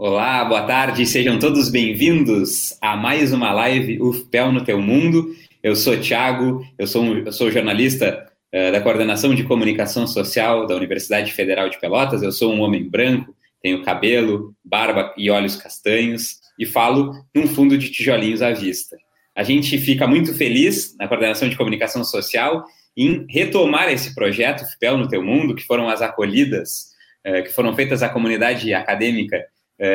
Olá, boa tarde, sejam todos bem-vindos a mais uma live UFPEL no Teu Mundo. Eu sou o Thiago, eu sou, um, eu sou jornalista uh, da Coordenação de Comunicação Social da Universidade Federal de Pelotas. Eu sou um homem branco, tenho cabelo, barba e olhos castanhos e falo num fundo de tijolinhos à vista. A gente fica muito feliz na Coordenação de Comunicação Social em retomar esse projeto UFPEL no Teu Mundo, que foram as acolhidas, uh, que foram feitas à comunidade acadêmica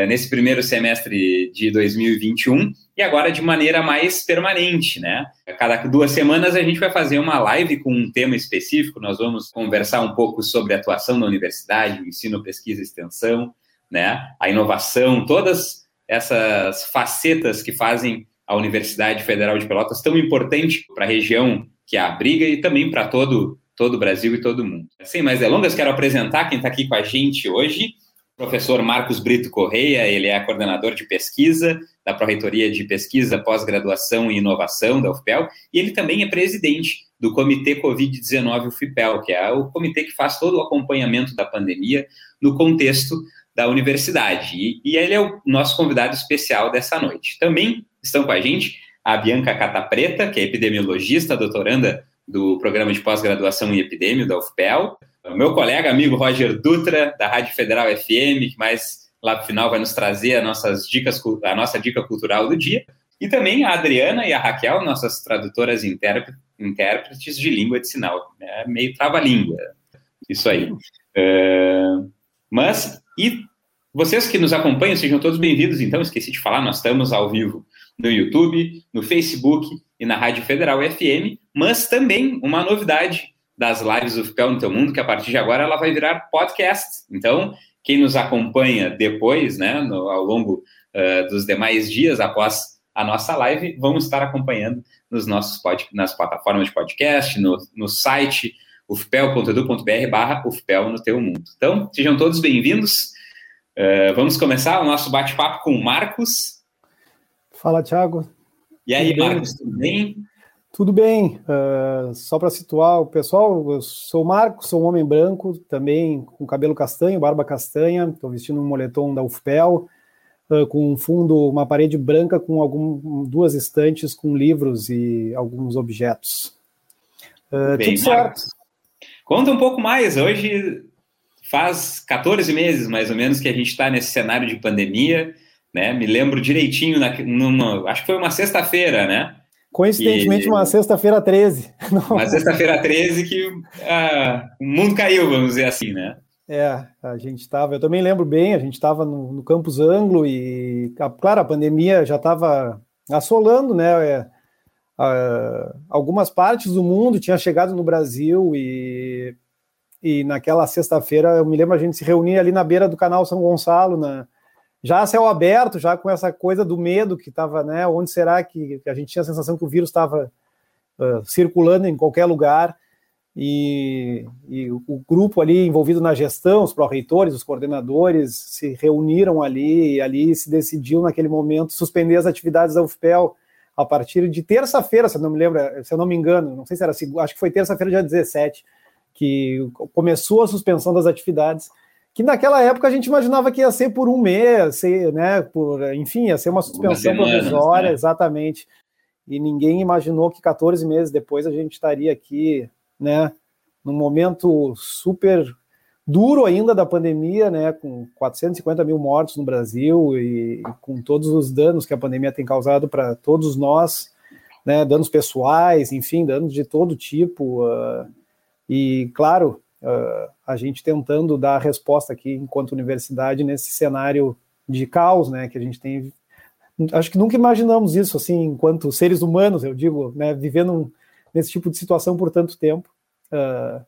nesse primeiro semestre de 2021 e agora de maneira mais permanente, né? Cada duas semanas a gente vai fazer uma live com um tema específico, nós vamos conversar um pouco sobre a atuação da universidade, o ensino, pesquisa e extensão, né? A inovação, todas essas facetas que fazem a Universidade Federal de Pelotas tão importante para a região que a abriga e também para todo todo o Brasil e todo o mundo. Sem mais delongas, quero apresentar quem está aqui com a gente hoje professor Marcos Brito Correia, ele é coordenador de pesquisa da Pró-Reitoria de Pesquisa, Pós-Graduação e Inovação da UFPEL, e ele também é presidente do Comitê Covid-19 UFPEL, que é o comitê que faz todo o acompanhamento da pandemia no contexto da universidade. E, e ele é o nosso convidado especial dessa noite. Também estão com a gente a Bianca Catapreta, que é epidemiologista, doutoranda do Programa de Pós-Graduação em Epidemia da UFPEL, o meu colega, amigo Roger Dutra, da Rádio Federal FM, que mais lá no final vai nos trazer as nossas dicas, a nossa dica cultural do dia. E também a Adriana e a Raquel, nossas tradutoras e intérpretes de língua de sinal. É meio trava-língua. Isso aí. Uh, mas, e vocês que nos acompanham, sejam todos bem-vindos. Então, esqueci de falar, nós estamos ao vivo no YouTube, no Facebook e na Rádio Federal FM, mas também uma novidade das lives do Ficão no Teu Mundo, que a partir de agora ela vai virar podcast. Então, quem nos acompanha depois, né, no, ao longo uh, dos demais dias após a nossa live, vão estar acompanhando nos nossos pod, nas plataformas de podcast, no, no site ufpel.edu.br barra ufpel no teu mundo. Então, sejam todos bem-vindos. Uh, vamos começar o nosso bate-papo com o Marcos. Fala, Thiago. E aí, Marcos, tudo bem? Tudo bem, uh, só para situar o pessoal, eu sou o Marco, sou um homem branco, também com cabelo castanho, barba castanha, estou vestindo um moletom da UFPEL, uh, com um fundo, uma parede branca com algum, duas estantes com livros e alguns objetos. Uh, bem, tudo Marcos, certo. Conta um pouco mais, hoje faz 14 meses mais ou menos que a gente está nesse cenário de pandemia, né? Me lembro direitinho, na, numa, acho que foi uma sexta-feira, né? Coincidentemente, e... uma sexta-feira 13. Uma sexta-feira 13 que ah, o mundo caiu, vamos dizer assim, né? É, a gente estava, eu também lembro bem, a gente estava no, no, campus Anglo e, claro, a pandemia já estava assolando, né? É, algumas partes do mundo tinha chegado no Brasil e, e naquela sexta-feira, eu me lembro a gente se reunia ali na beira do canal São Gonçalo, na, já céu aberto, já com essa coisa do medo que estava, né? Onde será que, que, a gente tinha a sensação que o vírus estava uh, circulando em qualquer lugar e, e, o grupo ali envolvido na gestão, os pró-reitores, os coordenadores se reuniram ali e ali se decidiu naquele momento suspender as atividades da UFPEL a partir de terça-feira, se eu não me lembro, se eu não me engano, não sei se era, acho que foi terça-feira, dia 17, que começou a suspensão das atividades que naquela época a gente imaginava que ia ser por um mês, ser, né, por, enfim, ia ser uma suspensão uma provisória, né? exatamente. E ninguém imaginou que 14 meses depois a gente estaria aqui, né, num momento super duro ainda da pandemia, né, com 450 mil mortos no Brasil e, e com todos os danos que a pandemia tem causado para todos nós, né, danos pessoais, enfim, danos de todo tipo. Uh, e, claro, uh, a gente tentando dar a resposta aqui enquanto universidade nesse cenário de caos, né, que a gente tem. Acho que nunca imaginamos isso assim, enquanto seres humanos, eu digo, né, vivendo nesse tipo de situação por tanto tempo. Uh,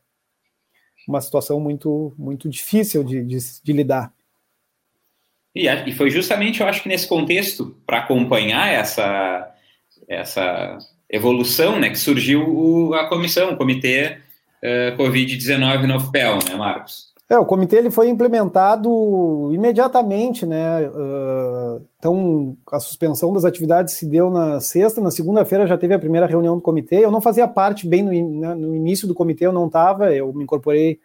uma situação muito, muito difícil de, de, de lidar. E, e, foi justamente, eu acho que nesse contexto, para acompanhar essa, essa evolução, né, que surgiu o, a comissão, o comitê uh, Covid-19 no FPEL, né, Marcos? É, o comitê ele foi implementado imediatamente, né? Uh, então, a suspensão das atividades se deu na sexta, na segunda-feira já teve a primeira reunião do comitê. Eu não fazia parte bem no, né, no início do comitê, eu não estava, eu me incorporei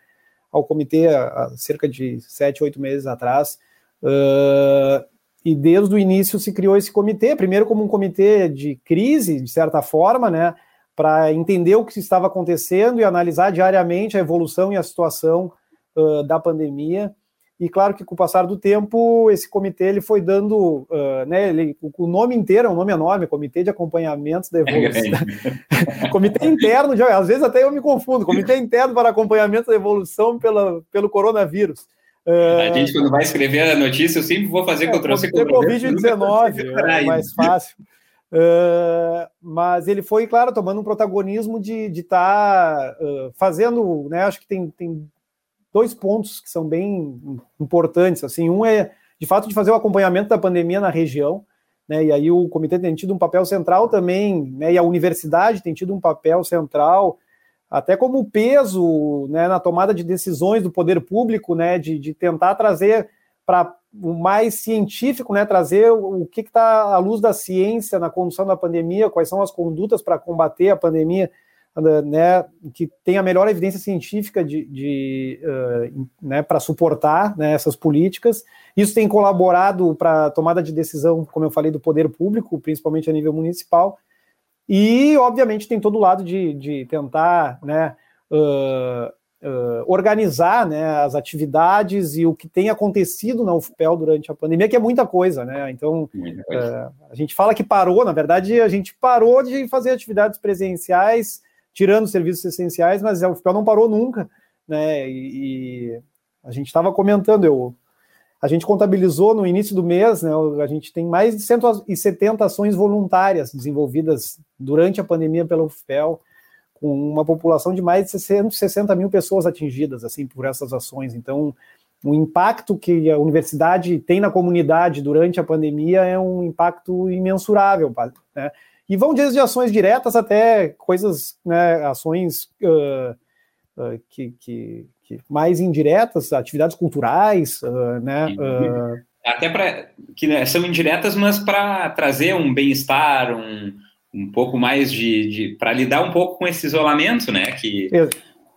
ao comitê há, há cerca de sete, oito meses atrás. Uh, e desde o início se criou esse comitê, primeiro como um comitê de crise, de certa forma, né, para entender o que estava acontecendo e analisar diariamente a evolução e a situação uh, da pandemia. E claro que com o passar do tempo, esse comitê ele foi dando, uh, né, ele, o nome inteiro é um nome enorme, Comitê de Acompanhamento da Evolução. comitê interno, de, às vezes até eu me confundo, Comitê Interno para Acompanhamento da Evolução pela, pelo Coronavírus. Uh, a gente, quando vai escrever a notícia, eu sempre vou fazer é, Ctrl C, Covid-19, é mais fácil. Uh, mas ele foi, claro, tomando um protagonismo de estar tá, uh, fazendo, né? Acho que tem, tem dois pontos que são bem importantes. Assim, um é de fato de fazer o acompanhamento da pandemia na região, né? E aí o comitê tem tido um papel central também, né? E a universidade tem tido um papel central, até como peso, né? Na tomada de decisões do poder público, né? De, de tentar trazer para o mais científico, né? Trazer o, que está à luz da ciência na condução da pandemia, quais são as condutas para combater a pandemia né, que tem a melhor evidência científica de, de uh, né, para suportar né, essas políticas. Isso tem colaborado para a tomada de decisão, como eu falei, do poder público, principalmente a nível municipal. E, obviamente, tem todo o lado de, de tentar né, uh, uh, organizar né, as atividades e o que tem acontecido na UFPEL durante a pandemia, que é muita coisa. Né? Então, coisa. a gente fala que parou, na verdade, a gente parou de fazer atividades presenciais tirando serviços essenciais, mas o FPEL não parou nunca, né? E, e a gente estava comentando, eu, a gente contabilizou no início do mês, né? A gente tem mais de 170 ações voluntárias desenvolvidas durante a pandemia pela UFPEL, com uma população de mais de 160 mil pessoas atingidas assim por essas ações. Então, o impacto que a universidade tem na comunidade durante a pandemia é um impacto imensurável, né? E vão desde ações diretas até coisas, né, ações uh, uh, que, que, que, mais indiretas, atividades culturais, uh, né? até para que né, são indiretas, mas para trazer um bem-estar, um, um pouco mais de, de para lidar um pouco com esse isolamento, né? Que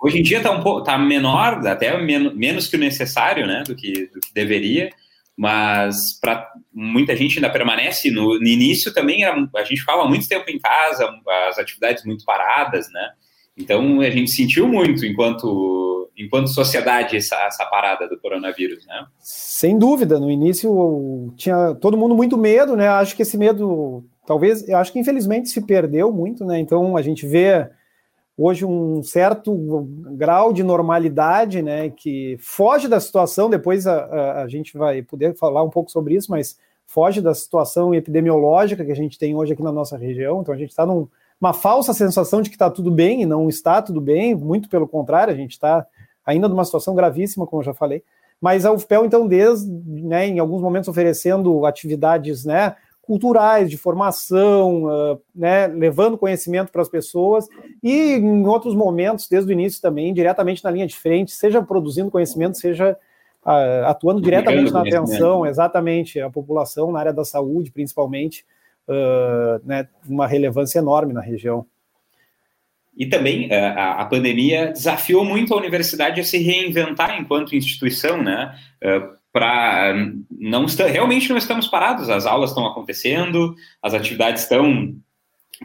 hoje em dia está um pouco tá menor, até menos, menos que o necessário, né? Do que, do que deveria mas para muita gente ainda permanece. No, no início também era, a gente ficava muito tempo em casa, as atividades muito paradas, né? Então a gente sentiu muito enquanto enquanto sociedade essa, essa parada do coronavírus, né? Sem dúvida, no início tinha todo mundo muito medo, né? Acho que esse medo, talvez, eu acho que infelizmente se perdeu muito, né? Então a gente vê hoje um certo grau de normalidade, né, que foge da situação, depois a, a, a, gente vai poder falar um pouco sobre isso, mas foge da situação epidemiológica que a gente tem hoje aqui na nossa região, então a gente está numa falsa sensação de que está tudo bem e não está tudo bem, muito pelo contrário, a gente está ainda numa situação gravíssima, como eu já falei, mas a UFPEL, então, desde, né, em alguns momentos oferecendo atividades, né, culturais, de formação, uh, né, levando conhecimento para as pessoas e em outros momentos, desde o início também, diretamente na linha de frente, seja produzindo conhecimento, seja uh, atuando diretamente na atenção, exatamente, a população na área da saúde, principalmente, uh, né, uma relevância enorme na região. E também a, a, pandemia desafiou muito a universidade a se reinventar enquanto instituição, né? Para não está, realmente não estamos parados, as aulas estão acontecendo, as atividades estão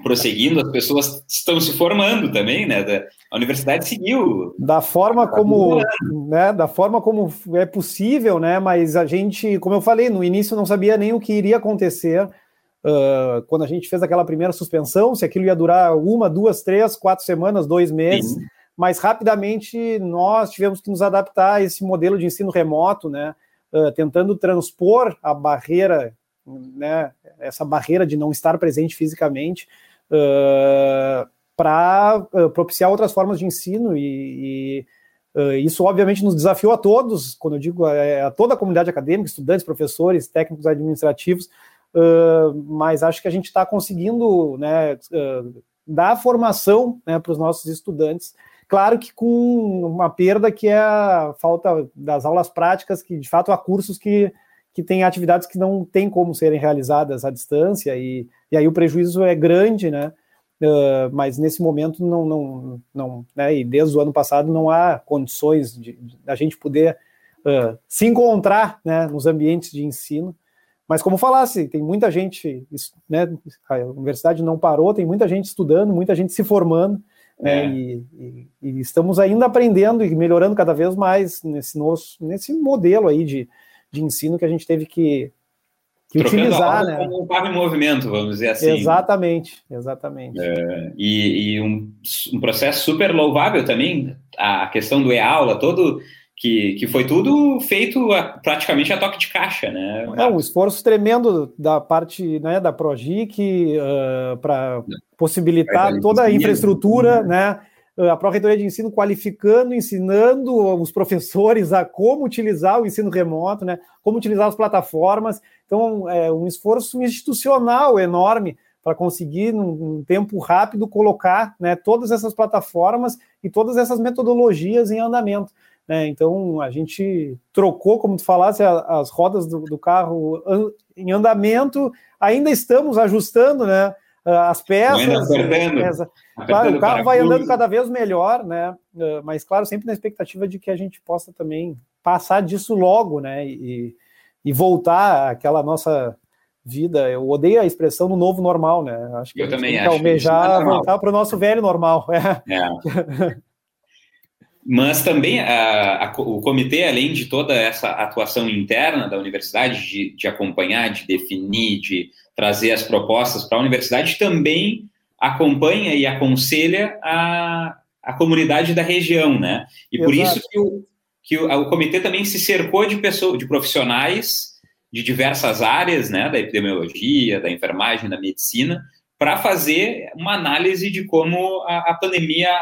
prosseguindo, as pessoas estão se formando também, né? A universidade seguiu. Da forma tá como, né, da forma como é possível, né? Mas a gente, como eu falei, no início não sabia nem o que iria acontecer uh, quando a gente fez aquela primeira suspensão, se aquilo ia durar uma, duas, três, quatro semanas, dois meses. Sim. Mas rapidamente nós tivemos que nos adaptar a esse modelo de ensino remoto, né? Uh, tentando transpor a barreira, né, essa barreira de não estar presente fisicamente, uh, para uh, propiciar outras formas de ensino e, e isso obviamente nos desafiou a todos, quando eu digo a, a, toda a comunidade acadêmica, estudantes, professores, técnicos administrativos, mas acho que a gente está conseguindo né, dar formação né, para os nossos estudantes Claro que com uma perda que é a falta das aulas práticas, que de fato há cursos que, que têm atividades que não têm como serem realizadas à distância, e, e aí o prejuízo é grande, né? Uh, mas nesse momento não, não, não né, e desde o ano passado não há condições de, de a gente poder uh, se encontrar né, nos ambientes de ensino. Mas como falasse, tem muita gente, né, a universidade não parou, tem muita gente estudando, muita gente se formando, é. e, e, e, estamos ainda aprendendo e melhorando cada vez mais nesse, nosso, nesse modelo aí de, de ensino que a gente teve que, que utilizar, né? Como um carro em movimento, vamos dizer assim. Exatamente, exatamente. É, e, e um, um, processo super louvável também, a questão do e-aula, todo que, que foi tudo feito a, praticamente a toque de caixa, né? É um esforço tremendo da parte né, da Progic uh, para possibilitar toda a infraestrutura, né? a Pró-Reitoria de Ensino qualificando, ensinando os professores a como utilizar o ensino remoto, né, como utilizar as plataformas. Então, é um esforço institucional enorme para conseguir, num, num, tempo rápido, colocar né, todas essas plataformas e todas essas metodologias em andamento. Né? Então, a gente trocou, como tu falasse, as rodas do, do carro em andamento, ainda estamos ajustando, né? As peças. Peça, claro, o carro vai andando cada vez melhor, né? Ah, mas, claro, sempre na expectativa de que a gente possa também passar disso logo, né? E, e voltar àquela nossa vida. Eu odeio a expressão no novo normal, né? Acho que Eu também que almejar voltar para o nosso velho normal. É. é. Mas também a, a, o comitê, além de toda essa atuação interna da universidade, de, de acompanhar, de definir, de trazer as propostas para a universidade, também acompanha e aconselha a, a comunidade da região, né? E Exato. por isso que, o, que o, o, comitê também se cercou de pessoas, de profissionais de diversas áreas, né? Da epidemiologia, da enfermagem, da medicina, para fazer uma análise de como a, a, pandemia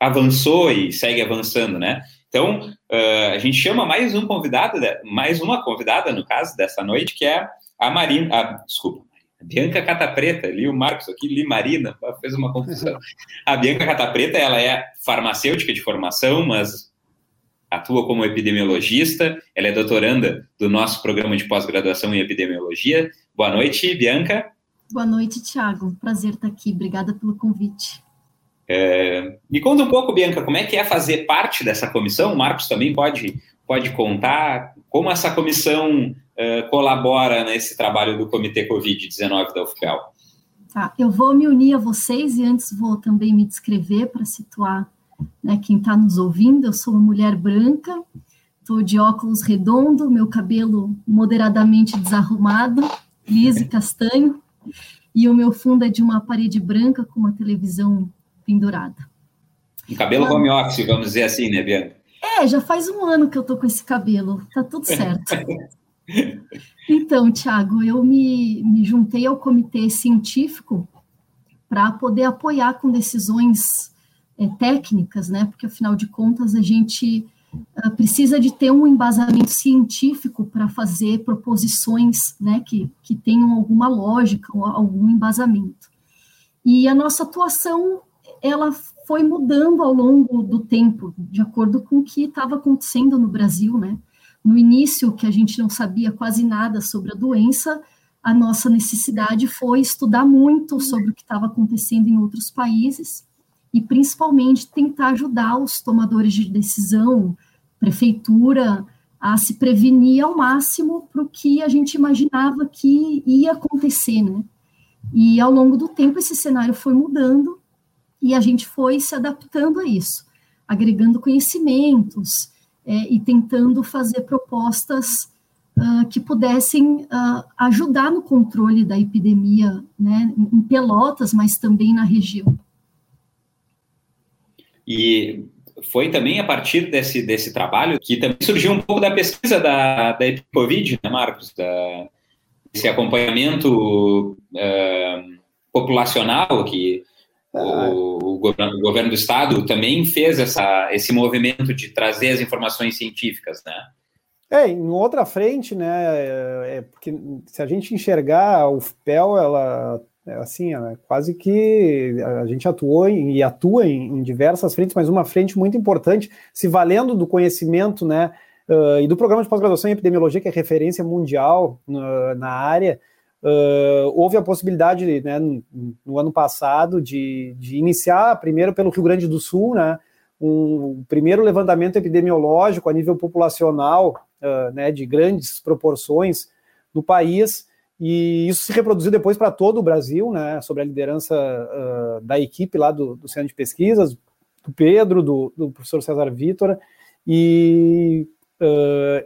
avançou e segue avançando, né? Então, uh, a gente chama mais um convidado, mais uma convidada, no caso, dessa noite, que é a Marina, a, desculpa, a Bianca Catapreta, li o Marcos aqui, li Marina, fez uma confusão. A Bianca Catapreta, ela é farmacêutica de formação, mas atua como epidemiologista, ela é doutoranda do nosso programa de pós-graduação em epidemiologia. Boa noite, Bianca. Boa noite, Tiago. Prazer estar aqui. Obrigada pelo convite. É, me conta um pouco, Bianca, como é que é fazer parte dessa comissão? O Marcos também pode, pode contar como essa comissão uh, colabora nesse trabalho do Comitê Covid-19 da UFPEL. Tá, eu vou me unir a vocês e antes vou também me descrever para situar né, quem está nos ouvindo. Eu sou uma mulher branca, estou de óculos redondo, meu cabelo moderadamente desarrumado, liso e castanho, e o meu fundo é de uma parede branca com uma televisão pendurada. Um cabelo home office, vamos dizer assim, né, Bianca? É, já faz um ano que eu tô com esse cabelo, tá tudo certo. Então, Tiago, eu me, me juntei ao comitê científico para poder apoiar com decisões é, técnicas, né? Porque afinal de contas a gente uh, precisa de ter um embasamento científico para fazer proposições, né? Que, que tenham alguma lógica, algum embasamento. E a nossa atuação ela foi mudando ao longo do tempo, de acordo com o que estava acontecendo no Brasil, né? No início, que a gente não sabia quase nada sobre a doença, a nossa necessidade foi estudar muito sobre o que estava acontecendo em outros países e, principalmente, tentar ajudar os tomadores de decisão, prefeitura, a se prevenir ao máximo para o que a gente imaginava que ia acontecer, né? E ao longo do tempo esse cenário foi mudando e a gente foi se adaptando a isso, agregando conhecimentos, é, e tentando fazer propostas uh, que pudessem uh, ajudar no controle da epidemia, né, em Pelotas, mas também na região. E foi também a partir desse, desse trabalho que também surgiu um pouco da pesquisa da, da Epicovid, né, Marcos? Da, esse acompanhamento uh, populacional que o, o, governo, o, governo, do estado também fez essa, esse movimento de trazer as informações científicas, né? É, em outra frente, né? É, é porque se a gente enxergar o FPEL, ela é assim, é quase que a gente atuou em, e atua em, em, diversas frentes, mas uma frente muito importante, se valendo do conhecimento, né? Uh, e do programa de pós-graduação em epidemiologia, que é referência mundial uh, na área, Uh, houve a possibilidade, né, no, no ano passado, de, de, iniciar primeiro pelo Rio Grande do Sul, né, um primeiro levantamento epidemiológico a nível populacional, uh, né, de grandes proporções no país, e isso se reproduziu depois para todo o Brasil, né, sobre a liderança uh, da equipe lá do, do Centro de Pesquisas, do Pedro, do, do professor César Vitor, e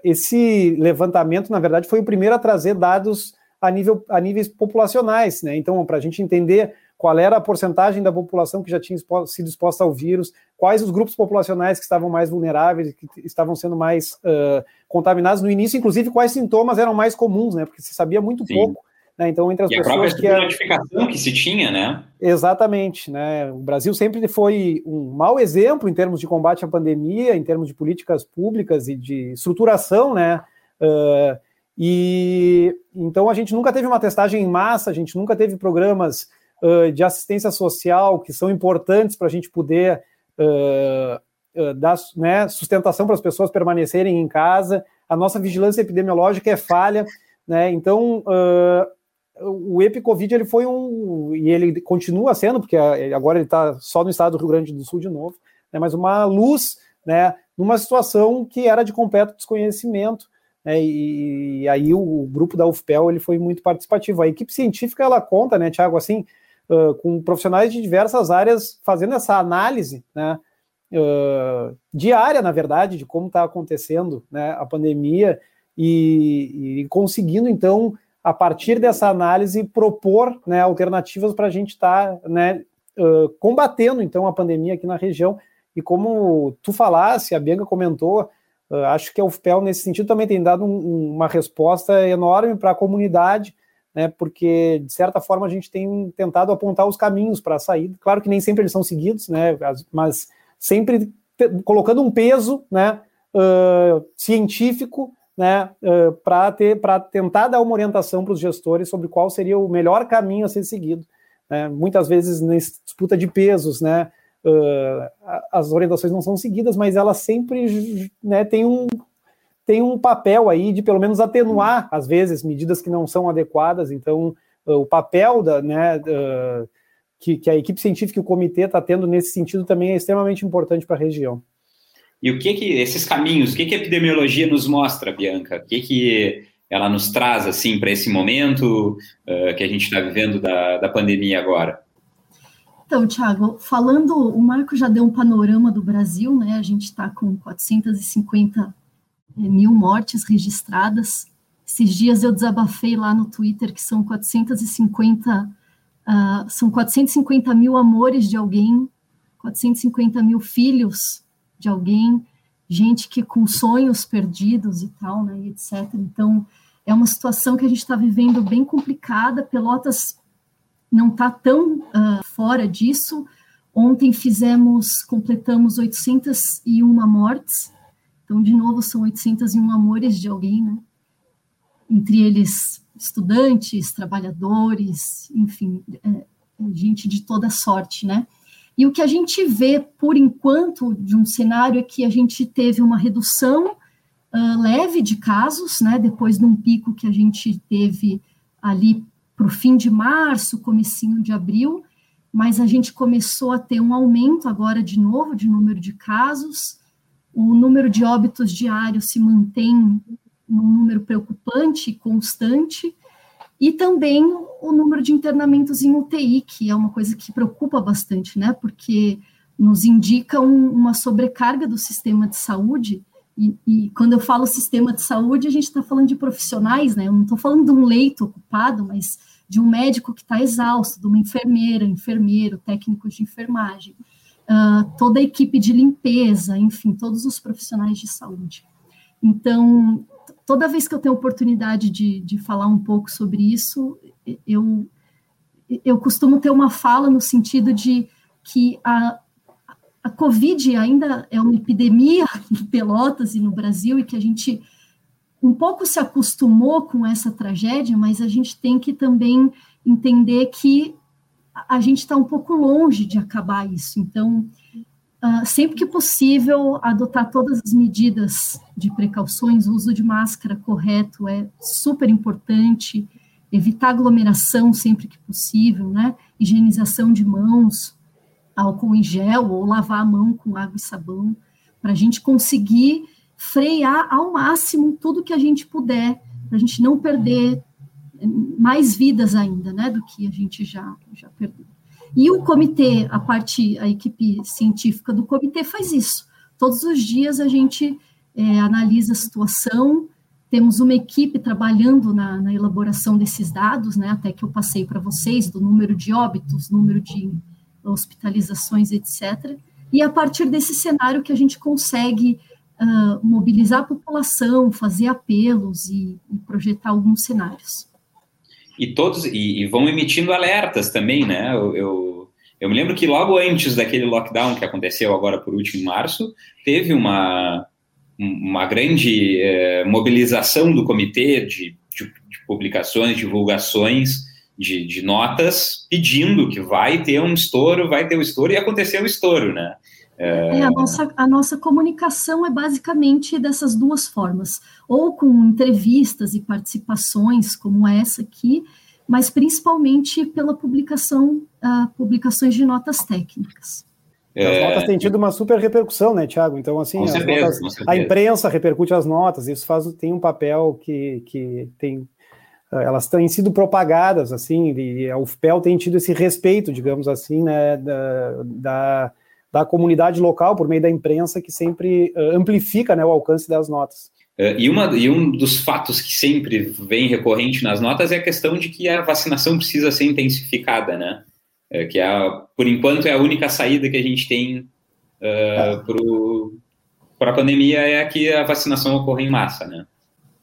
esse levantamento, na verdade, foi o primeiro a trazer dados a, nível, a níveis populacionais, né? Então, para a gente entender qual era a porcentagem da população que já tinha sido exposta ao vírus, quais os grupos populacionais que estavam mais vulneráveis, que estavam sendo mais uh, contaminados no início, inclusive quais sintomas eram mais comuns, né? Porque se sabia muito Sim. pouco. Né? Então, entre as e pessoas. a própria que notificação que se tinha, né? Exatamente. Né? O Brasil sempre foi um mau exemplo em termos de combate à pandemia, em termos de políticas públicas e de estruturação, né? Uh, e então a gente nunca teve uma testagem em massa, a gente nunca teve programas uh, de assistência social que são importantes para a gente poder uh, uh, dar né, sustentação para as pessoas permanecerem em casa. A nossa vigilância epidemiológica é falha, né? Então o EpiCovid ele foi um e ele continua sendo, porque agora ele está só no estado do Rio Grande do Sul de novo, né, mas uma luz, né, numa situação que era de completo desconhecimento né, e, e, aí o, o, grupo da UFPEL ele foi muito participativo. A equipe científica ela conta, né, Tiago, assim, uh, com profissionais de diversas áreas fazendo essa análise, né, uh, diária, na verdade, de como está acontecendo né, a pandemia e, e, conseguindo, então, a partir dessa análise, propor né, alternativas para a gente estar tá, né, uh, combatendo, então, a pandemia aqui na região. E como tu falasse, a Bianca comentou, acho que a UFPEL, nesse sentido, também tem dado um, uma resposta enorme para a comunidade, né, porque, de certa forma, a gente tem tentado apontar os caminhos para a saída. Claro que nem sempre eles são seguidos, né, mas sempre colocando um peso né, uh, científico né, uh, para tentar dar uma orientação para os gestores sobre qual seria o melhor caminho a ser seguido. Né. Muitas vezes, na disputa de pesos, né, uh, as orientações não são seguidas, mas ela sempre né, tem, um, tem um papel aí de pelo menos atenuar, às vezes, medidas que não são adequadas. Então, uh, o papel da, né, uh, que, que, a equipe científica e o comitê está tendo nesse sentido também é extremamente importante para a região. E o que que esses caminhos, o que que a epidemiologia nos mostra, Bianca? O que que ela nos traz assim para esse momento uh, que a gente está vivendo da, da pandemia agora? Então, Tiago, falando, o Marco já deu um panorama do Brasil, né? A gente está com 450 eh, mil mortes registradas. Esses dias eu desabafei lá no Twitter que são 450, uh, são 450 mil amores de alguém, 450 mil filhos de alguém, gente que com sonhos perdidos e tal, né? etc. Então, é uma situação que a gente está vivendo bem complicada. Pelotas não está tão uh, fora disso. Ontem fizemos, completamos 801 mortes, então, de novo, são 801 amores de alguém, né? Entre eles, estudantes, trabalhadores, enfim, é, é gente de toda sorte, né? E o que a gente vê, por enquanto, de um cenário é que a gente teve uma redução uh, leve de casos, né? Depois de um pico que a gente teve ali para o fim de março, comecinho de abril, mas a gente começou a ter um aumento agora de novo de número de casos, o número de óbitos diários se mantém num número preocupante e constante, e também o número de internamentos em UTI, que é uma coisa que preocupa bastante, né? Porque nos indica um, uma sobrecarga do sistema de saúde e, e, quando eu falo sistema de saúde, a gente está falando de profissionais, né? Eu não estou falando de um leito ocupado, mas de um médico que está exausto, de uma enfermeira, enfermeiro, técnicos de enfermagem, uh, toda a equipe de limpeza, enfim, todos os profissionais de saúde. Então, toda vez que eu tenho oportunidade de, de falar um pouco sobre isso, eu, eu costumo ter uma fala no sentido de que a, a Covid ainda é uma epidemia em Pelotas e no Brasil e que a gente um pouco se acostumou com essa tragédia, mas a gente tem que também entender que a gente está um pouco longe de acabar isso. Então, uh, sempre que possível, adotar todas as medidas de precauções, o uso de máscara correto é super importante, evitar aglomeração sempre que possível, né? Higienização de mãos, álcool em gel ou lavar a mão com água e sabão, para a gente conseguir frear ao máximo tudo que a gente puder, para a gente não perder mais vidas ainda, né, do que a gente já, já perdeu. E o comitê, a parte, a equipe científica do comitê faz isso. Todos os dias a gente é, analisa a situação, temos uma equipe trabalhando na, na, elaboração desses dados, né, até que eu passei para vocês, do número de óbitos, número de hospitalizações, etc. E a partir desse cenário que a gente consegue uh, mobilizar a população, fazer apelos e, e projetar alguns cenários e todos e, e, vão emitindo alertas também, né? Eu, eu, eu, me lembro que logo antes daquele lockdown que aconteceu agora por último em março, teve uma, uma grande é, mobilização do comitê de, de, de publicações, divulgações de, de, notas pedindo que vai ter um estouro, vai ter o um estouro, e aconteceu o estouro, né? É... É, a, nossa, a nossa comunicação é basicamente dessas duas formas, ou com entrevistas e participações como essa aqui, mas principalmente pela publicação, uh, publicações de notas técnicas. É... As notas têm tido uma super repercussão, né, Tiago? Então, assim, certeza, notas, a imprensa repercute as notas, isso faz, tem um papel que, que tem. Elas têm sido propagadas, assim, e a UFPEL tem tido esse respeito, digamos assim, né, da, da da comunidade local, por meio da imprensa, que sempre uh, amplifica né, o alcance das notas. Uh, e, uma, e um dos fatos que sempre vem recorrente nas notas é a questão de que a vacinação precisa ser intensificada, né? Uh, que é, por enquanto é a única saída que a gente tem é. para a pandemia é que a vacinação ocorra em massa, né?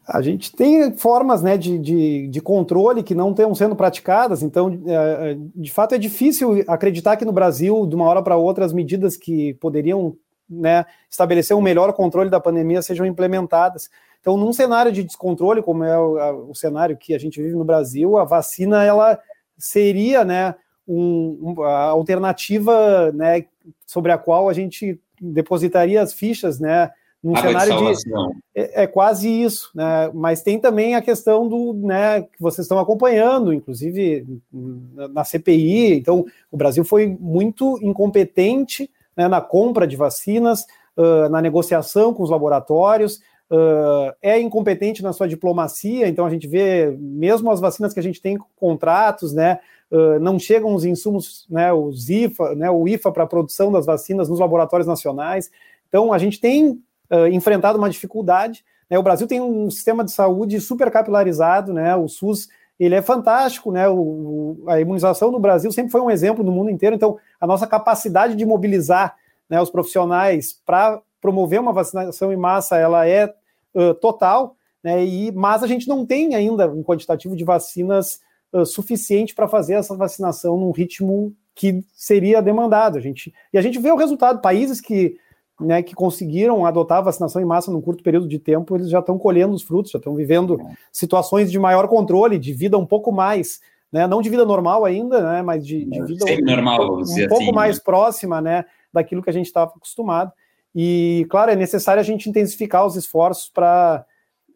A gente tem formas né, de, de, de, controle que não estão sendo praticadas, então, é, é, de fato, é difícil acreditar que no Brasil, de uma hora para outra, as medidas que poderiam né, estabelecer um melhor controle da pandemia sejam implementadas. Então, num cenário de descontrole, como é o, o cenário que a gente vive no Brasil, a vacina ela seria né, um, a alternativa né, sobre a qual a gente depositaria as fichas né, num Água cenário de, de é, é, quase isso, né? Mas tem também a questão do, né, que vocês estão acompanhando, inclusive na CPI. Então, o Brasil foi muito incompetente né, na compra de vacinas, uh, na negociação com os laboratórios. Uh, é incompetente na sua diplomacia, então a gente vê, mesmo as vacinas que a gente tem contratos, né, uh, não chegam os insumos, né, os IFA, né, o IFA para a produção das vacinas nos laboratórios nacionais. Então a gente tem uh, enfrentado uma dificuldade. Né? O Brasil tem um sistema de saúde super capilarizado, né? o SUS ele é fantástico, né? O, a imunização no Brasil sempre foi um exemplo no mundo inteiro, então a nossa capacidade de mobilizar né, os profissionais para promover uma vacinação em massa ela é uh, total, né? E, mas a gente não tem ainda um quantitativo de vacinas uh, suficiente para fazer essa vacinação num ritmo que seria demandado. A gente, e a gente vê o resultado, países que né, que conseguiram adotar a vacinação em massa num curto período de tempo, eles já estão colhendo os frutos, já estão vivendo situações de maior controle, de vida um pouco mais, né, não de vida normal ainda, né, mas de, de vida um, normal, um, um pouco assim, mais né? próxima, né, daquilo que a gente estava acostumado. E, claro, é necessário a gente intensificar os esforços para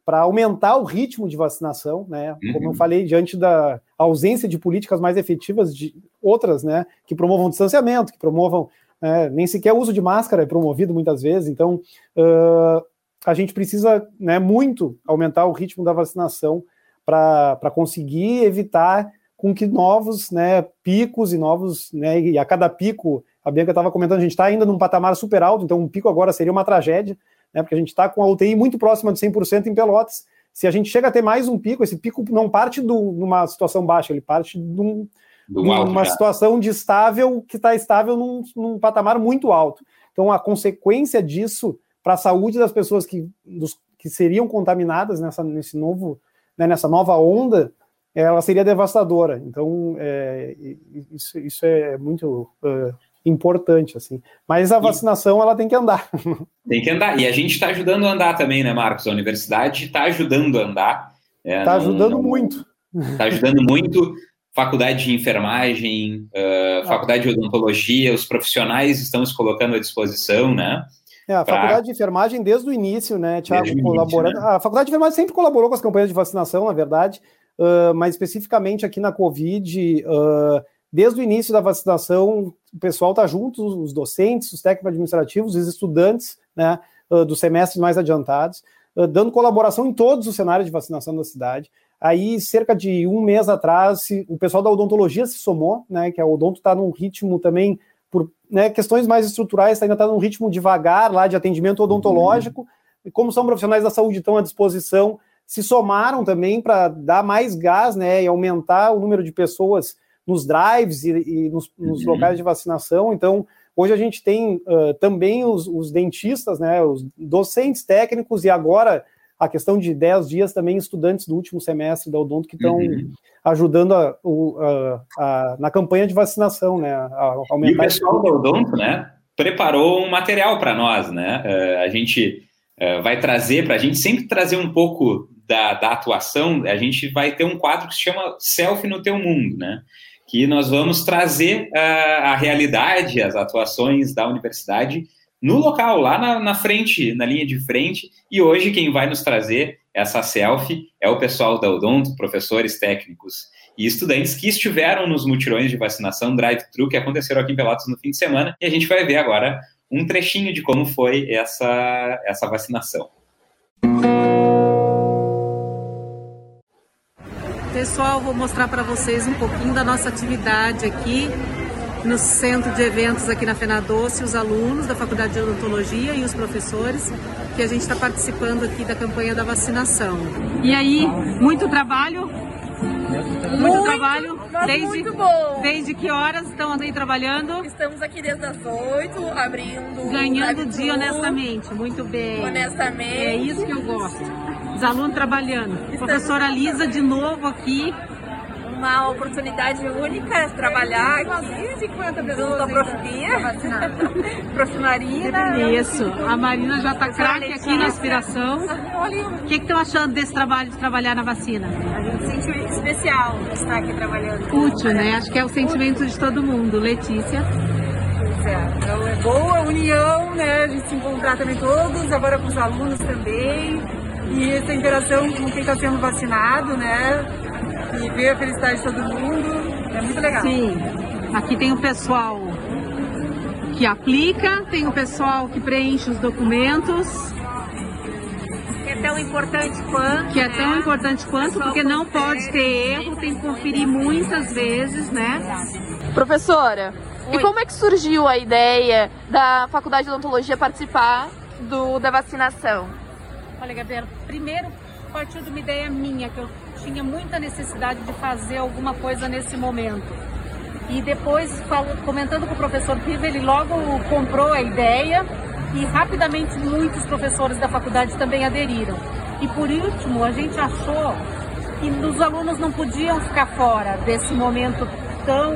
para aumentar o ritmo de vacinação, né? Como eu uhum. falei, diante da ausência de políticas mais efetivas de outras, né, que promovam distanciamento, que promovam né, nem sequer o uso de máscara é promovido muitas vezes, então uh, a gente precisa né, muito aumentar o ritmo da vacinação para conseguir evitar com que novos né, picos e novos, né, e a cada pico, a Bianca estava comentando, a gente está ainda num patamar super alto, então um pico agora seria uma tragédia, né, porque a gente está com a UTI muito próxima de 100% em Pelotas. Se a gente chega a ter mais um pico, esse pico não parte de uma situação baixa, ele parte de um, uma situação de estável que está estável num, num, patamar muito alto. Então, a consequência disso para a saúde das pessoas que, dos, que seriam contaminadas nessa, nesse novo, né, nessa nova onda, ela seria devastadora. Então, é, isso, isso é muito uh, importante, assim. Mas a vacinação, ela tem que andar. Tem que andar. E a gente está ajudando a andar também, né, Marcos? A universidade está ajudando a andar. Está é, tá ajudando não, muito. Está ajudando muito faculdade de enfermagem, uh, faculdade de odontologia, os profissionais estão se colocando à disposição, né? É, a pra... faculdade de enfermagem, desde o início, né, Tiago, colaborando. Né? A faculdade de enfermagem sempre colaborou com as campanhas de vacinação, na verdade, uh, mas especificamente aqui na Covid, uh, desde o início da vacinação, o pessoal está junto, os docentes, os técnicos administrativos, os estudantes né, dos semestres mais adiantados, dando colaboração em todos os cenários de vacinação da cidade. Aí, cerca de um mês atrás, o pessoal da odontologia se somou, né, que a odonto está num ritmo também, por né, questões mais estruturais, ainda está num ritmo devagar lá de atendimento odontológico, uhum. e como são profissionais da saúde estão à disposição, se somaram também para dar mais gás né, e aumentar o número de pessoas nos drives e, e nos, nos uhum. locais de vacinação. Então, hoje a gente tem uh, também os, os, dentistas, né, os docentes técnicos e agora a questão de 10 dias também estudantes do último semestre da Odonto que estão uhum. ajudando a, a, a, na campanha de vacinação, né? A aumentar e o pessoal da Odonto, né, preparou um material para nós, né? Uh, a gente uh, vai trazer para a gente sempre trazer um pouco da, da atuação. A gente vai ter um quadro que se chama Selfie no Teu Mundo, né? Que nós vamos trazer uh, a realidade, as atuações da universidade no local, lá na, na, frente, na linha de frente. E hoje quem vai nos trazer essa selfie é o pessoal da Odonto, professores técnicos e estudantes que estiveram nos mutirões de vacinação drive-thru que aconteceram aqui em Pelotas no fim de semana. E a gente vai ver agora um trechinho de como foi essa, essa vacinação. Pessoal, vou mostrar para vocês um pouquinho da nossa atividade aqui no centro de eventos aqui na Fena Doce, os alunos da Faculdade de Odontologia e os professores, que a gente está participando aqui da campanha da vacinação. E aí, muito trabalho? Muito, muito trabalho? Desde, muito bom. Desde que horas estão aí trabalhando? Estamos aqui desde as 8, abrindo. Ganhando dia honestamente, muito bem. Honestamente. É isso que eu gosto. Os alunos trabalhando. Estamos Professora Lisa de novo aqui uma oportunidade única de trabalhar aqui junto à Prof. Prof. Marina. Isso, a Marina já está craque aqui na aspiração. O que estão achando desse trabalho de trabalhar na vacina? A gente sente especial estar aqui trabalhando. Útil, né? Acho que é o sentimento de todo mundo. Letícia. É, então é boa união, né? A gente se encontrar também todos, agora com os alunos também. E essa interação com quem está sendo vacinado, né? E ver a felicidade de todo mundo. É muito legal. Sim. Aqui tem o pessoal que aplica, tem o pessoal que preenche os documentos. Que é tão importante quanto. Que é tão né? importante quanto, porque não pode ter erro, tem que conferir muitas vezes, né? Professora, Oi. e como é que surgiu a ideia da Faculdade de Odontologia participar do, da vacinação? Olha, Gabriela, primeiro partiu de uma ideia minha, que eu tinha muita necessidade de fazer alguma coisa nesse momento. E depois, comentando com o professor Piva, ele logo comprou a ideia e rapidamente muitos professores da faculdade também aderiram. E por último, a gente achou que os alunos não podiam ficar fora desse momento tão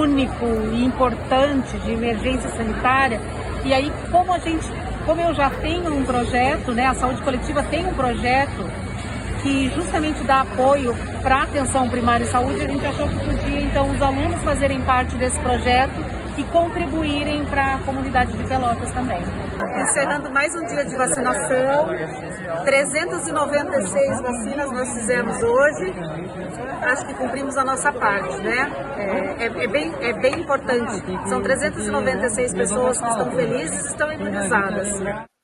único e importante de emergência sanitária. E aí, como a gente, como eu já tenho um projeto, né, a saúde coletiva tem um projeto que justamente dá apoio para a atenção primária e saúde, a gente achou que podia então os alunos fazerem parte desse projeto e contribuírem para a comunidade de Pelotas também. Encerrando mais um dia de vacinação, 396 vacinas nós fizemos hoje. Acho que cumprimos a nossa parte, né? É, é, é, bem, é bem importante. São 396 pessoas que estão felizes e estão imunizadas.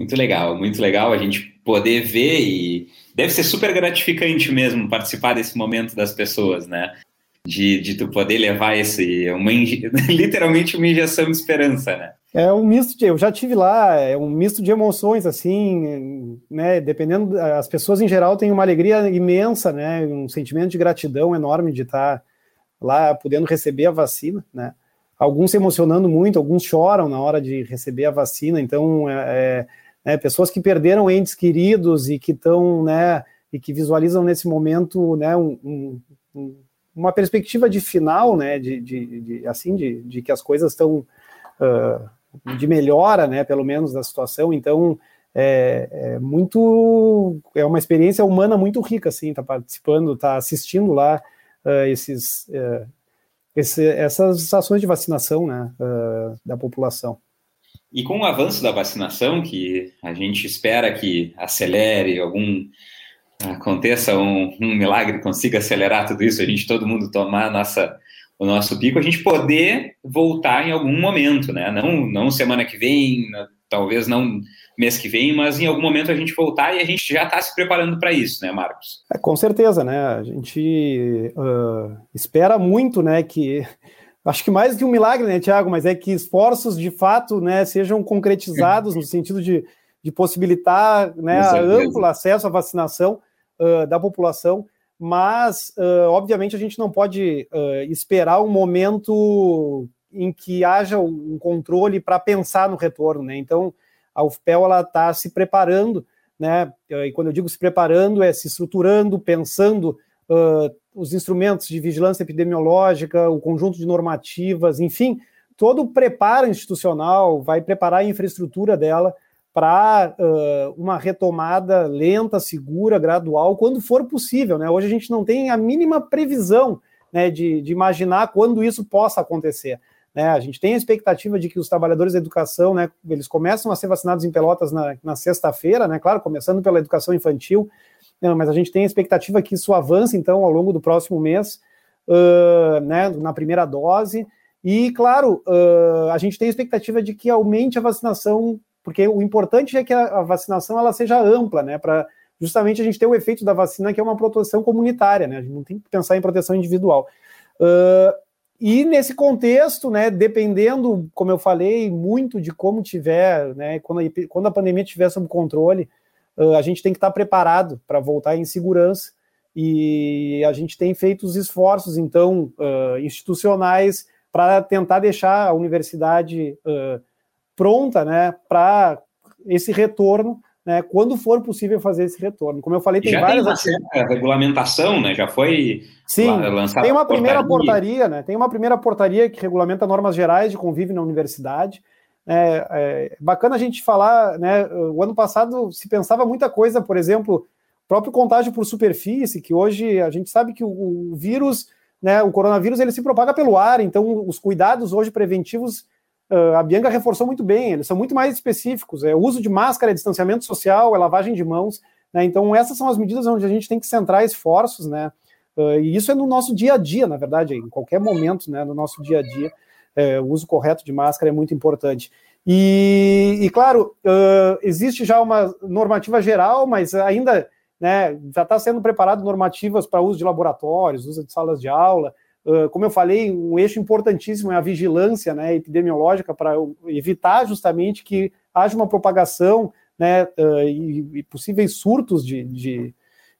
Muito legal, muito legal a gente poder ver e deve ser super gratificante mesmo participar desse momento das pessoas, né? De, de tu poder levar esse, uma, literalmente uma injeção de esperança, né? É um misto de, eu já tive lá, é um misto de emoções, assim, né, dependendo, as pessoas em geral têm uma alegria imensa, né, um sentimento de gratidão enorme de estar lá podendo receber a vacina, né, alguns se emocionando muito, alguns choram na hora de receber a vacina, então é, é né, pessoas que perderam entes queridos e que estão, né, e que visualizam nesse momento, né, um, um, uma perspectiva de final, né, de, de, de assim, de, de, que as coisas estão uh, de melhora, né, pelo menos da situação. Então, é, é, muito, é uma experiência humana muito rica, assim, tá participando, tá assistindo lá uh, esses, uh, esse, essas ações de vacinação, né, da população. E com o avanço da vacinação, que a gente espera que acelere algum, aconteça um, um, milagre, consiga acelerar tudo isso, a gente, todo mundo tomar nossa, o nosso pico, a gente poder voltar em algum momento, né? Não, não semana que vem, talvez não mês que vem, mas em algum momento a gente voltar e a gente já está se preparando para isso, né, Marcos? É, com certeza, né? A gente uh, espera muito, né, que acho que mais que um milagre, né, Tiago, mas é que esforços de fato, né, sejam concretizados no sentido de, de possibilitar, né, amplo acesso à vacinação uh, da população, mas uh, obviamente a gente não pode esperar um momento em que haja um controle para pensar no retorno, né? Então a UFPEL está se preparando, né? E quando eu digo se preparando, é se estruturando, pensando uh, os instrumentos de vigilância epidemiológica, o conjunto de normativas, enfim, todo o preparo institucional vai preparar a infraestrutura dela para uh, uma retomada lenta, segura, gradual, quando for possível. Né? Hoje a gente não tem a mínima previsão né, de, de imaginar quando isso possa acontecer. Né? A gente tem a expectativa de que os trabalhadores da educação, né, eles começam a ser vacinados em Pelotas na, na sexta-feira, né, claro, começando pela educação infantil, né, mas a gente tem a expectativa que isso avance, então, ao longo do próximo mês, uh, né, na primeira dose, e, claro, uh, a gente tem a expectativa de que aumente a vacinação, porque o importante é que a, vacinação ela seja ampla, né, para justamente a gente ter o efeito da vacina, que é uma proteção comunitária, né, a gente não tem que pensar em proteção individual. Uh, e nesse contexto, né, dependendo, como eu falei, muito de como tiver, né, quando a, quando a pandemia estiver sob controle, a gente tem que estar preparado para voltar em segurança. E a gente tem feito os esforços, então, uh, institucionais para tentar deixar a universidade uh, pronta, né, para esse retorno né, quando for possível fazer esse retorno. Como eu falei, tem já várias. Tem uma regulamentação, né? Já foi Sim, lançada. Tem uma primeira portaria, né? Tem uma primeira portaria que regulamenta normas gerais de convívio na universidade. É, é, bacana a gente falar, né? O ano passado se pensava muita coisa, por exemplo, próprio contágio por superfície, que hoje a gente sabe que o, o vírus, né? O coronavírus ele se propaga pelo ar, então os cuidados hoje preventivos Uh, a Bianca reforçou muito bem, eles são muito mais específicos. É o uso de máscara, é distanciamento social, é lavagem de mãos. Né? Então, essas são as medidas onde a gente tem que centrar esforços, né? Uh, e isso é no nosso dia a dia, na verdade, em qualquer momento, né? No nosso dia a dia, é, o uso correto de máscara é muito importante. E, e claro, uh, existe já uma normativa geral, mas ainda né, já está sendo preparado normativas para uso de laboratórios, uso de salas de aula como eu falei, um eixo importantíssimo é a vigilância né, epidemiológica para evitar justamente que haja uma propagação né, e, e possíveis surtos de, de,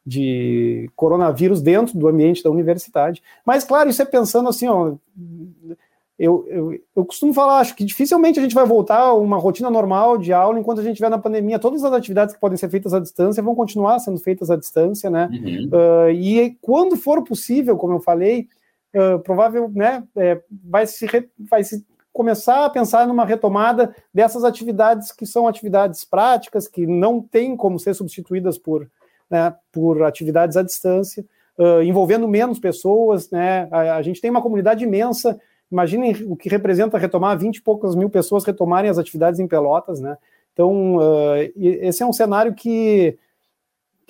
de, coronavírus dentro do ambiente da universidade. Mas, claro, isso é pensando assim, ó, eu, eu, eu, costumo falar, acho que dificilmente a gente vai voltar a uma rotina normal de aula enquanto a gente estiver na pandemia. Todas as atividades que podem ser feitas à distância vão continuar sendo feitas à distância, né? Uhum. Uh, e quando for possível, como eu falei, uh, provável, né, é, vai, se re, vai se começar a pensar numa retomada dessas atividades que são atividades práticas, que não tem como ser substituídas por, né, por atividades à distância, uh, envolvendo menos pessoas, né, a, a, gente tem uma comunidade imensa, imaginem o que representa retomar 20 e poucas mil pessoas retomarem as atividades em Pelotas, né, então uh, esse é um cenário que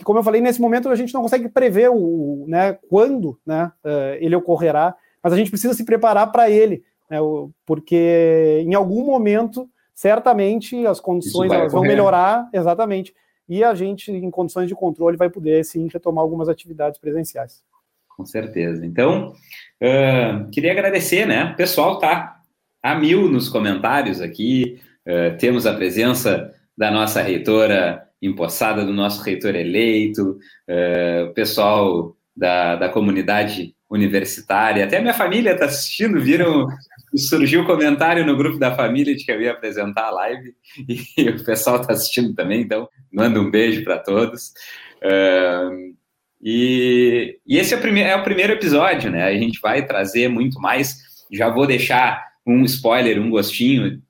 que, como eu falei, nesse momento a gente não consegue prever o, né, quando né, uh, ele ocorrerá, mas a gente precisa se preparar para ele, né, porque em algum momento, certamente, as condições elas vão melhorar, exatamente, e a gente, em condições de controle, vai poder, sim, retomar algumas atividades presenciais. Com certeza. Então, uh, queria agradecer, né? O pessoal tá a mil nos comentários aqui, uh, temos a presença da nossa reitora empossada do nosso reitor eleito, uh, o pessoal da, da comunidade universitária, até minha família está assistindo, viram, surgiu um comentário no grupo da família de que eu ia apresentar a live, e o pessoal está assistindo também, então manda um beijo para todos. Uh, e, e, esse é o, primeiro, é o primeiro episódio, né? A gente vai trazer muito mais. Já vou deixar um spoiler, um gostinho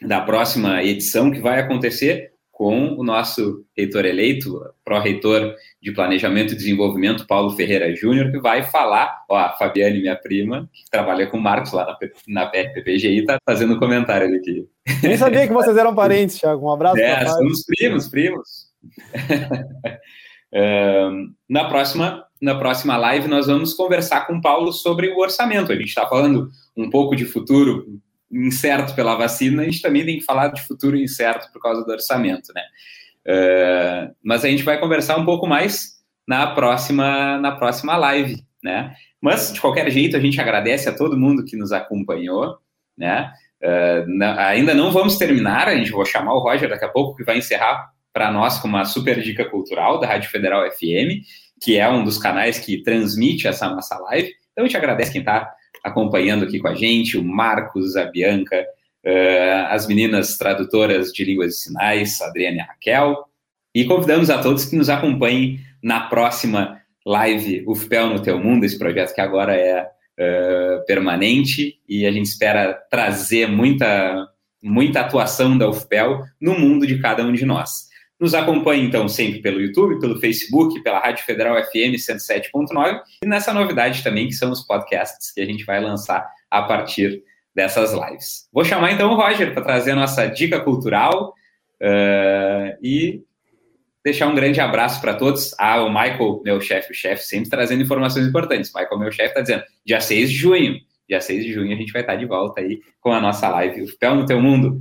da próxima edição que vai acontecer com o nosso reitor eleito, pró-reitor de Planejamento e Desenvolvimento, Paulo Ferreira Júnior, que vai falar, ó, a Fabiane, minha prima, que trabalha com o Marcos lá na, na PPGI, está fazendo um comentário ali aqui. Nem sabia que vocês eram parentes, Thiago. Um abraço. É, somos primos, primos. Na próxima na próxima live nós vamos conversar com o Paulo sobre o orçamento. A gente está falando um pouco de futuro incerto pela vacina, a gente também tem que falar de futuro incerto por causa do orçamento, né? Uh, mas a gente vai conversar um pouco mais na próxima na próxima live, né? Mas de qualquer jeito a gente agradece a todo mundo que nos acompanhou, né? Uh, ainda não vamos terminar, a gente vou chamar o Roger daqui a pouco que vai encerrar para nós com uma super dica cultural da Rádio Federal FM, que é um dos canais que transmite essa nossa live. Então a gente agradece quem está acompanhando aqui com a gente, o Marcos, a Bianca, uh, as meninas tradutoras de línguas de sinais, a Adriana e a Raquel, e convidamos a todos que nos acompanhem na próxima live UFPEL no Teu Mundo, esse projeto que agora é uh, permanente e a gente espera trazer muita, muita atuação da UFPEL no mundo de cada um de nós. Nos acompanhe, então, sempre pelo YouTube, pelo Facebook, pela Rádio Federal FM 107.9 e nessa novidade também, que são os podcasts que a gente vai lançar a partir dessas lives. Vou chamar, então, o Roger para trazer a nossa dica cultural uh, e deixar um grande abraço para todos. Ah, o Michael, meu chefe, o chefe, sempre trazendo informações importantes. Michael, meu chefe, está dizendo, dia 6 de junho, dia 6 de junho a gente vai estar de volta aí com a nossa live, o Pé no Teu Mundo.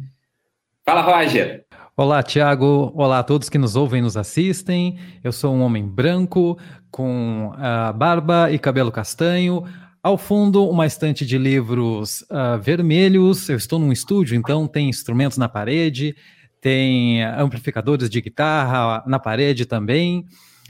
Fala, Roger! Olá, Tiago. Olá a todos que nos ouvem e nos assistem. Eu sou um homem branco, com uh, barba e cabelo castanho. Ao fundo, uma estante de livros uh, vermelhos. Eu estou num estúdio, então tem instrumentos na parede tem amplificadores de guitarra na parede também.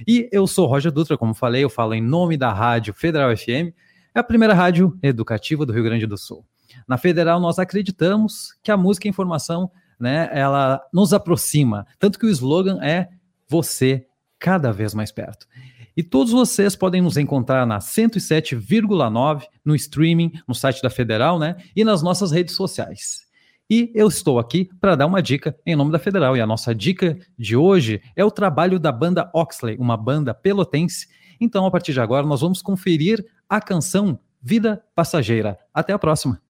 E eu sou Roger Dutra, como falei, eu falo em nome da Rádio Federal FM, é a primeira rádio educativa do Rio Grande do Sul. Na Federal, nós acreditamos que a música e a informação, né, ela nos aproxima, tanto que o slogan é você cada vez mais perto. E todos vocês podem nos encontrar na 107,9 no streaming, no site da Federal, né, e nas nossas redes sociais. E eu estou aqui para dar uma dica em nome da Federal. E a nossa dica de hoje é o trabalho da banda Oxley, uma banda pelotense. Então, a partir de agora, nós vamos conferir a canção Vida Passageira. Até a próxima!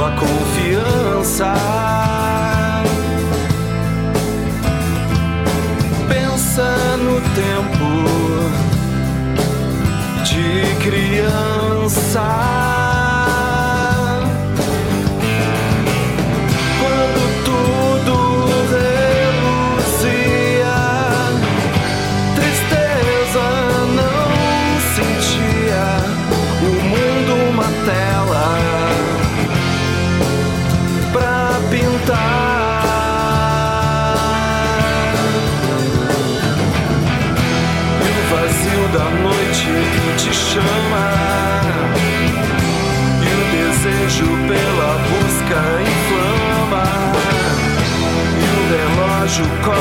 sua confiança. Pensa no tempo de criança. inflama e o relógio corre.